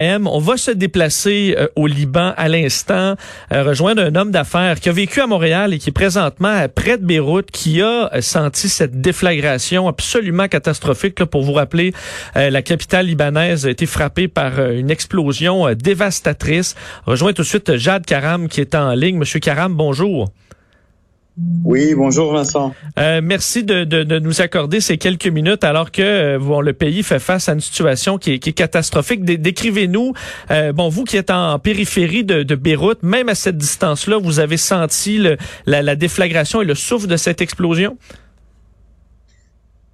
On va se déplacer euh, au Liban à l'instant, euh, rejoindre un homme d'affaires qui a vécu à Montréal et qui est présentement près de Beyrouth, qui a euh, senti cette déflagration absolument catastrophique. Là, pour vous rappeler, la capitale libanaise a été frappée par une explosion dévastatrice. rejoint tout de suite Jade Karam qui est en ligne. Monsieur Karam, bonjour. Oui, bonjour Vincent. Euh, merci de, de, de, nous accorder ces quelques minutes alors que euh, bon, le pays fait face à une situation qui est, qui est catastrophique. Décrivez-nous, euh, bon, vous qui êtes en périphérie de, de, Beyrouth, même à cette distance-là, vous avez senti le, la, la, déflagration et le souffle de cette explosion?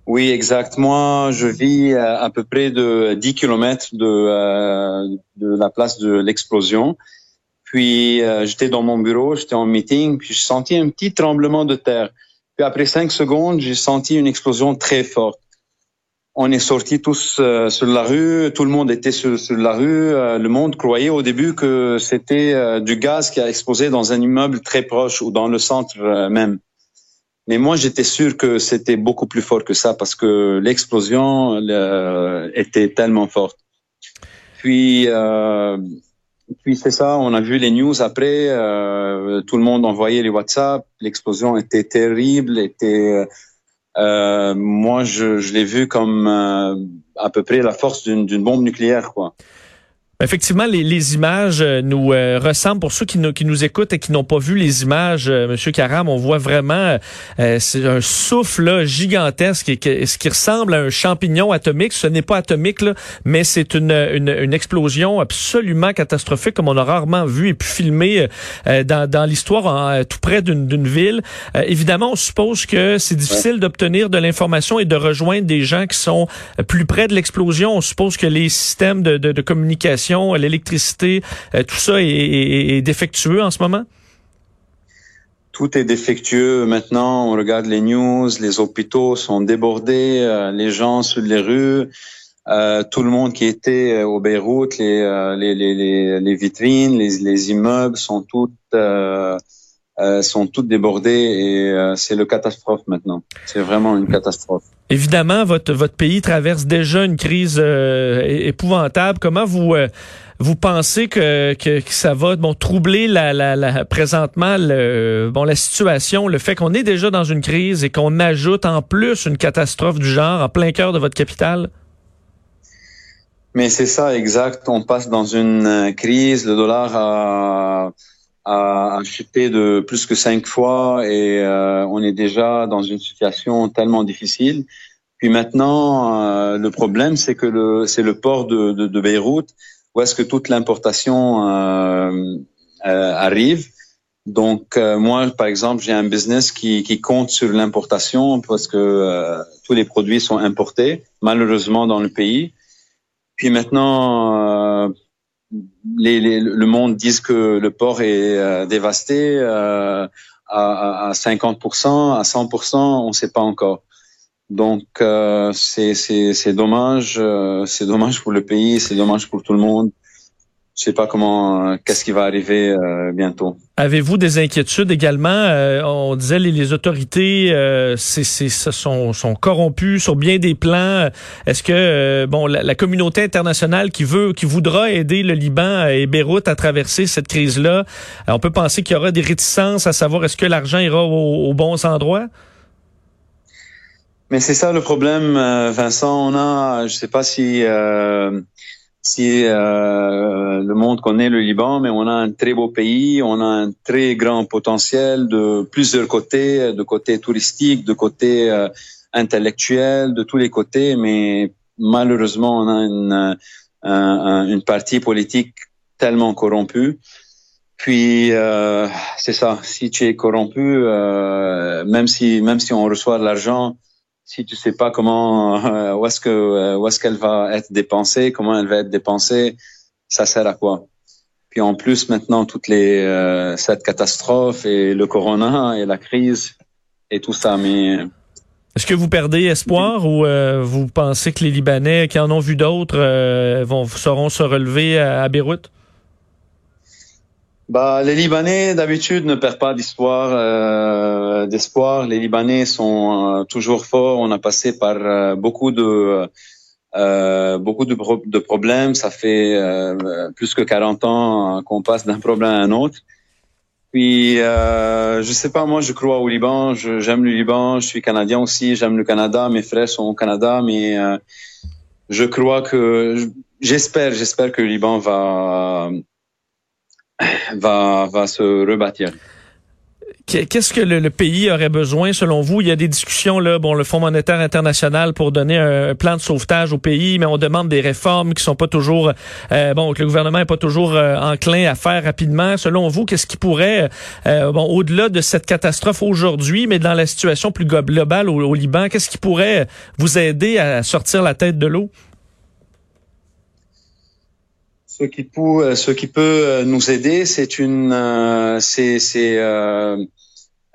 Oui, exact. Moi, je vis à, peu près de 10 kilomètres de, euh, de la place de l'explosion. Puis euh, j'étais dans mon bureau, j'étais en meeting, puis j'ai senti un petit tremblement de terre. Puis après cinq secondes, j'ai senti une explosion très forte. On est sortis tous euh, sur la rue, tout le monde était sur, sur la rue. Euh, le monde croyait au début que c'était du gaz qui a explosé dans un immeuble très proche ou dans le centre même. Mais moi, j'étais sûr que c'était beaucoup plus fort que ça parce que l'explosion était tellement forte. Puis puis c'est ça, on a vu les news après, euh, tout le monde envoyait les WhatsApp, l'explosion était terrible, était euh, moi je, l'ai vu comme euh, à peu près la force d'une bombe nucléaire quoi. Effectivement, les, les images euh, nous euh, ressemblent. Pour ceux qui nous, qui nous écoutent et qui n'ont pas vu les images, euh, Monsieur Karam, on voit vraiment c'est un souffle gigantesque et ce qui ressemble à un champignon atomique. Ce n'est pas atomique, là, mais c'est une, une, une, explosion absolument catastrophique comme on a rarement vu et pu filmer dans, dans l'histoire tout près d'une ville. évidemment, on suppose que c'est difficile d'obtenir de l'information et de rejoindre des gens qui sont plus près de l'explosion. On suppose que les systèmes de, de, de communication l'électricité, euh, tout ça est, défectueux en ce moment? Tout est défectueux. Maintenant, on regarde les news, les hôpitaux sont débordés, euh, les gens sur les rues, euh, tout le monde qui était au Beyrouth, les, les, les, vitrines, les, immeubles sont toutes sont toutes débordées et c'est le catastrophe maintenant. C'est vraiment une catastrophe. Évidemment, votre votre pays traverse déjà une crise épouvantable. Comment vous vous pensez que, que, ça va bon troubler la, la, la présentement le, bon la situation, le fait qu'on est déjà dans une crise et qu'on ajoute en plus une catastrophe du genre en plein cœur de votre capitale? Mais c'est ça, exact. On passe dans une euh, crise. Le dollar a, a, chuté de plus que cinq fois et euh, on est déjà dans une situation tellement difficile. Puis maintenant, euh, le problème, c'est que c'est le port de, de, de Beyrouth où est-ce que toute l'importation euh, euh, arrive. Donc euh, moi, par exemple, j'ai un business qui, qui compte sur l'importation parce que euh, tous les produits sont importés, malheureusement, dans le pays. Puis maintenant, les, le monde dit que le port est dévasté à, à, 50%, à 100%, on ne sait pas encore. Donc euh, c'est dommage, euh, c'est dommage pour le pays, c'est dommage pour tout le monde. Je sais pas comment, euh, qu'est-ce qui va arriver euh, bientôt. Avez-vous des inquiétudes également? On disait les, les autorités, c'est c'est sont sont corrompues sur bien des plans. Est-ce que bon la, la, communauté internationale qui veut, qui voudra aider le Liban et Beyrouth à traverser cette crise-là, on peut penser qu'il y aura des réticences à savoir est-ce que l'argent ira aux bons endroits? Mais c'est ça le problème, euh, Vincent. On a, je sais pas si euh, si euh, le monde connaît le Liban, mais on a un très beau pays, on a un très grand potentiel de plusieurs côtés, de côté touristique, de côté euh, intellectuel, de tous les côtés. Mais malheureusement, on a une, une partie politique tellement corrompue. Puis euh, c'est ça. Si tu es corrompu, même si même si on reçoit de l'argent si tu sais pas comment euh, où est-ce que euh, où est-ce qu'elle va être dépensée, comment elle va être dépensée, ça sert à quoi? Puis en plus maintenant toutes les euh, cette catastrophe et le corona et la crise et tout ça, mais est-ce que vous perdez espoir ou vous pensez que les Libanais qui en ont vu d'autres vont sauront se relever à Beyrouth? Bah, les Libanais d'habitude ne perdent pas d'espoir. Euh, d'espoir. Les Libanais sont euh, toujours forts. On a passé par euh, beaucoup de euh, beaucoup de, de, problèmes. Ça fait plus que 40 ans qu'on passe d'un problème à un autre. Puis, euh, je sais pas, moi, je crois au Liban. J'aime le Liban. Je suis canadien aussi. J'aime le Canada. Mes frères sont au Canada, mais je crois que, j'espère, j'espère que le Liban va va se rebâtir. Qu'est-ce que le, pays aurait besoin selon vous? Il y a des discussions, là, bon, le Fonds monétaire international pour donner un plan de sauvetage au pays, mais on demande des réformes qui sont pas toujours, euh, bon, que le gouvernement est pas toujours euh, enclin à faire rapidement. Selon vous, qu'est-ce qui pourrait, euh, bon, au-delà de cette catastrophe aujourd'hui, mais dans la situation plus globale au, Liban, qu'est-ce qui pourrait vous aider à sortir la tête de l'eau? Ce qui peut, ce qui peut nous aider, c'est une, c'est, c'est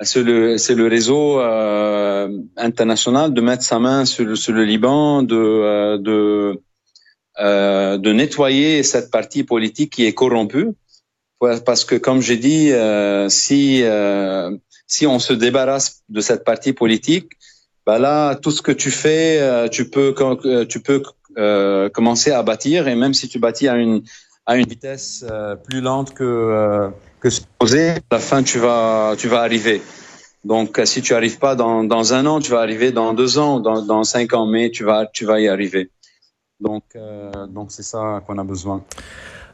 c'est le, c'est le réseau euh, international de mettre sa main sur, sur le Liban, de, euh, de, euh, de nettoyer cette partie politique qui est corrompue. Parce que, comme j'ai dit, euh, si, euh, si on se débarrasse de cette partie politique, bah là, tout ce que tu fais, euh, tu peux, tu peux commencer à bâtir. Et même si tu bâtis à une, à une vitesse plus lente que que supposé, à la fin, tu vas, tu vas arriver. Donc, si tu arrives pas dans, dans un an, tu vas arriver dans deux ans, dans, dans cinq ans, mais tu vas, tu vas y arriver. Donc, euh, donc c'est ça qu'on a besoin.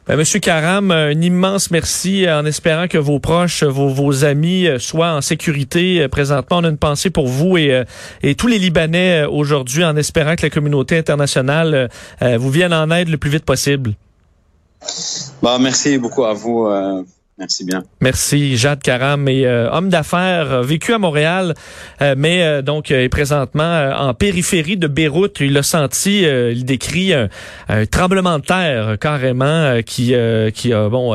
Ben, Monsieur Karam, un immense merci en espérant que vos proches, vos, amis soient en sécurité. Présentement, on a une pensée pour vous et, et tous les Libanais aujourd'hui en espérant que la communauté internationale euh, vous vienne en aide le plus vite possible. Bah, merci beaucoup à vous. Euh, Merci bien. Merci, Jade Karam, et, euh, homme d'affaires, euh, vécu à Montréal, euh, mais donc est présentement en périphérie de Beyrouth. Il a senti, il décrit un, tremblement de terre carrément qui qui bon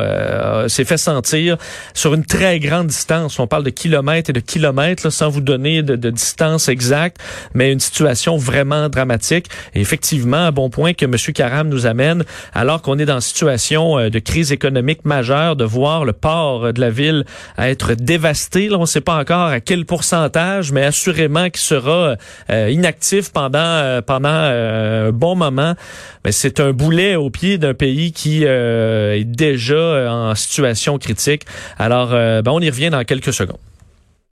s'est fait sentir sur une très grande distance. On parle de kilomètres et de kilomètres, sans vous donner de, de, distance exacte, mais une situation vraiment dramatique. Et effectivement, un bon point que M. Karam nous amène, alors qu'on est dans une situation de crise économique majeure, de voir le port de la ville à être dévasté. On ne sait pas encore à quel pourcentage, mais assurément qu'il sera euh, inactif pendant euh, pendant euh, un bon moment. Mais c'est un boulet au pied d'un pays qui est déjà en situation critique. Alors, ben, on y revient dans quelques secondes.